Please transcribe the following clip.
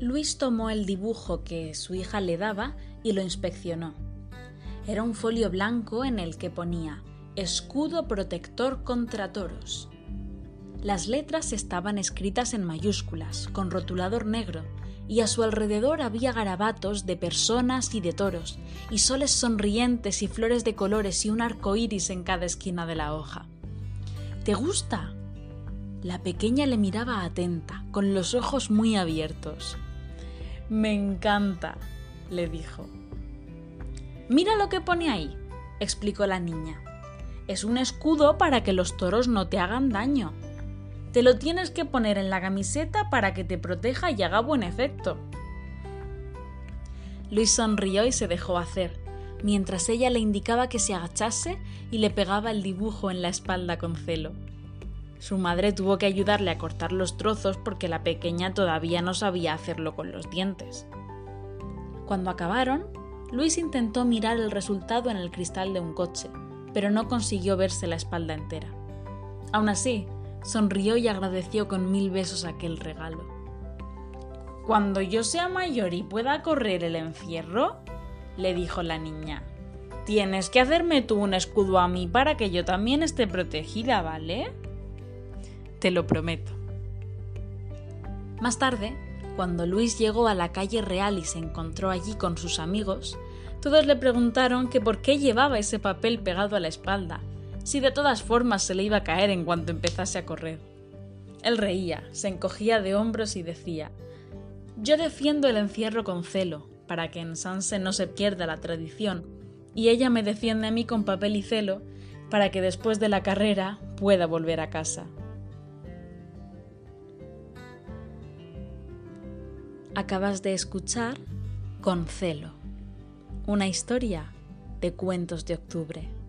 Luis tomó el dibujo que su hija le daba y lo inspeccionó. Era un folio blanco en el que ponía Escudo protector contra toros. Las letras estaban escritas en mayúsculas, con rotulador negro, y a su alrededor había garabatos de personas y de toros, y soles sonrientes y flores de colores y un arco iris en cada esquina de la hoja. ¿Te gusta? La pequeña le miraba atenta, con los ojos muy abiertos. Me encanta, le dijo. Mira lo que pone ahí, explicó la niña. Es un escudo para que los toros no te hagan daño. Te lo tienes que poner en la camiseta para que te proteja y haga buen efecto. Luis sonrió y se dejó hacer, mientras ella le indicaba que se agachase y le pegaba el dibujo en la espalda con celo. Su madre tuvo que ayudarle a cortar los trozos porque la pequeña todavía no sabía hacerlo con los dientes. Cuando acabaron, Luis intentó mirar el resultado en el cristal de un coche, pero no consiguió verse la espalda entera. Aún así, sonrió y agradeció con mil besos aquel regalo. Cuando yo sea mayor y pueda correr el encierro, le dijo la niña, tienes que hacerme tú un escudo a mí para que yo también esté protegida, ¿vale? Te lo prometo. Más tarde, cuando Luis llegó a la calle real y se encontró allí con sus amigos, todos le preguntaron que por qué llevaba ese papel pegado a la espalda, si de todas formas se le iba a caer en cuanto empezase a correr. Él reía, se encogía de hombros y decía Yo defiendo el encierro con celo, para que en Sanse no se pierda la tradición, y ella me defiende a mí con papel y celo, para que después de la carrera pueda volver a casa. Acabas de escuchar Con celo, una historia de cuentos de octubre.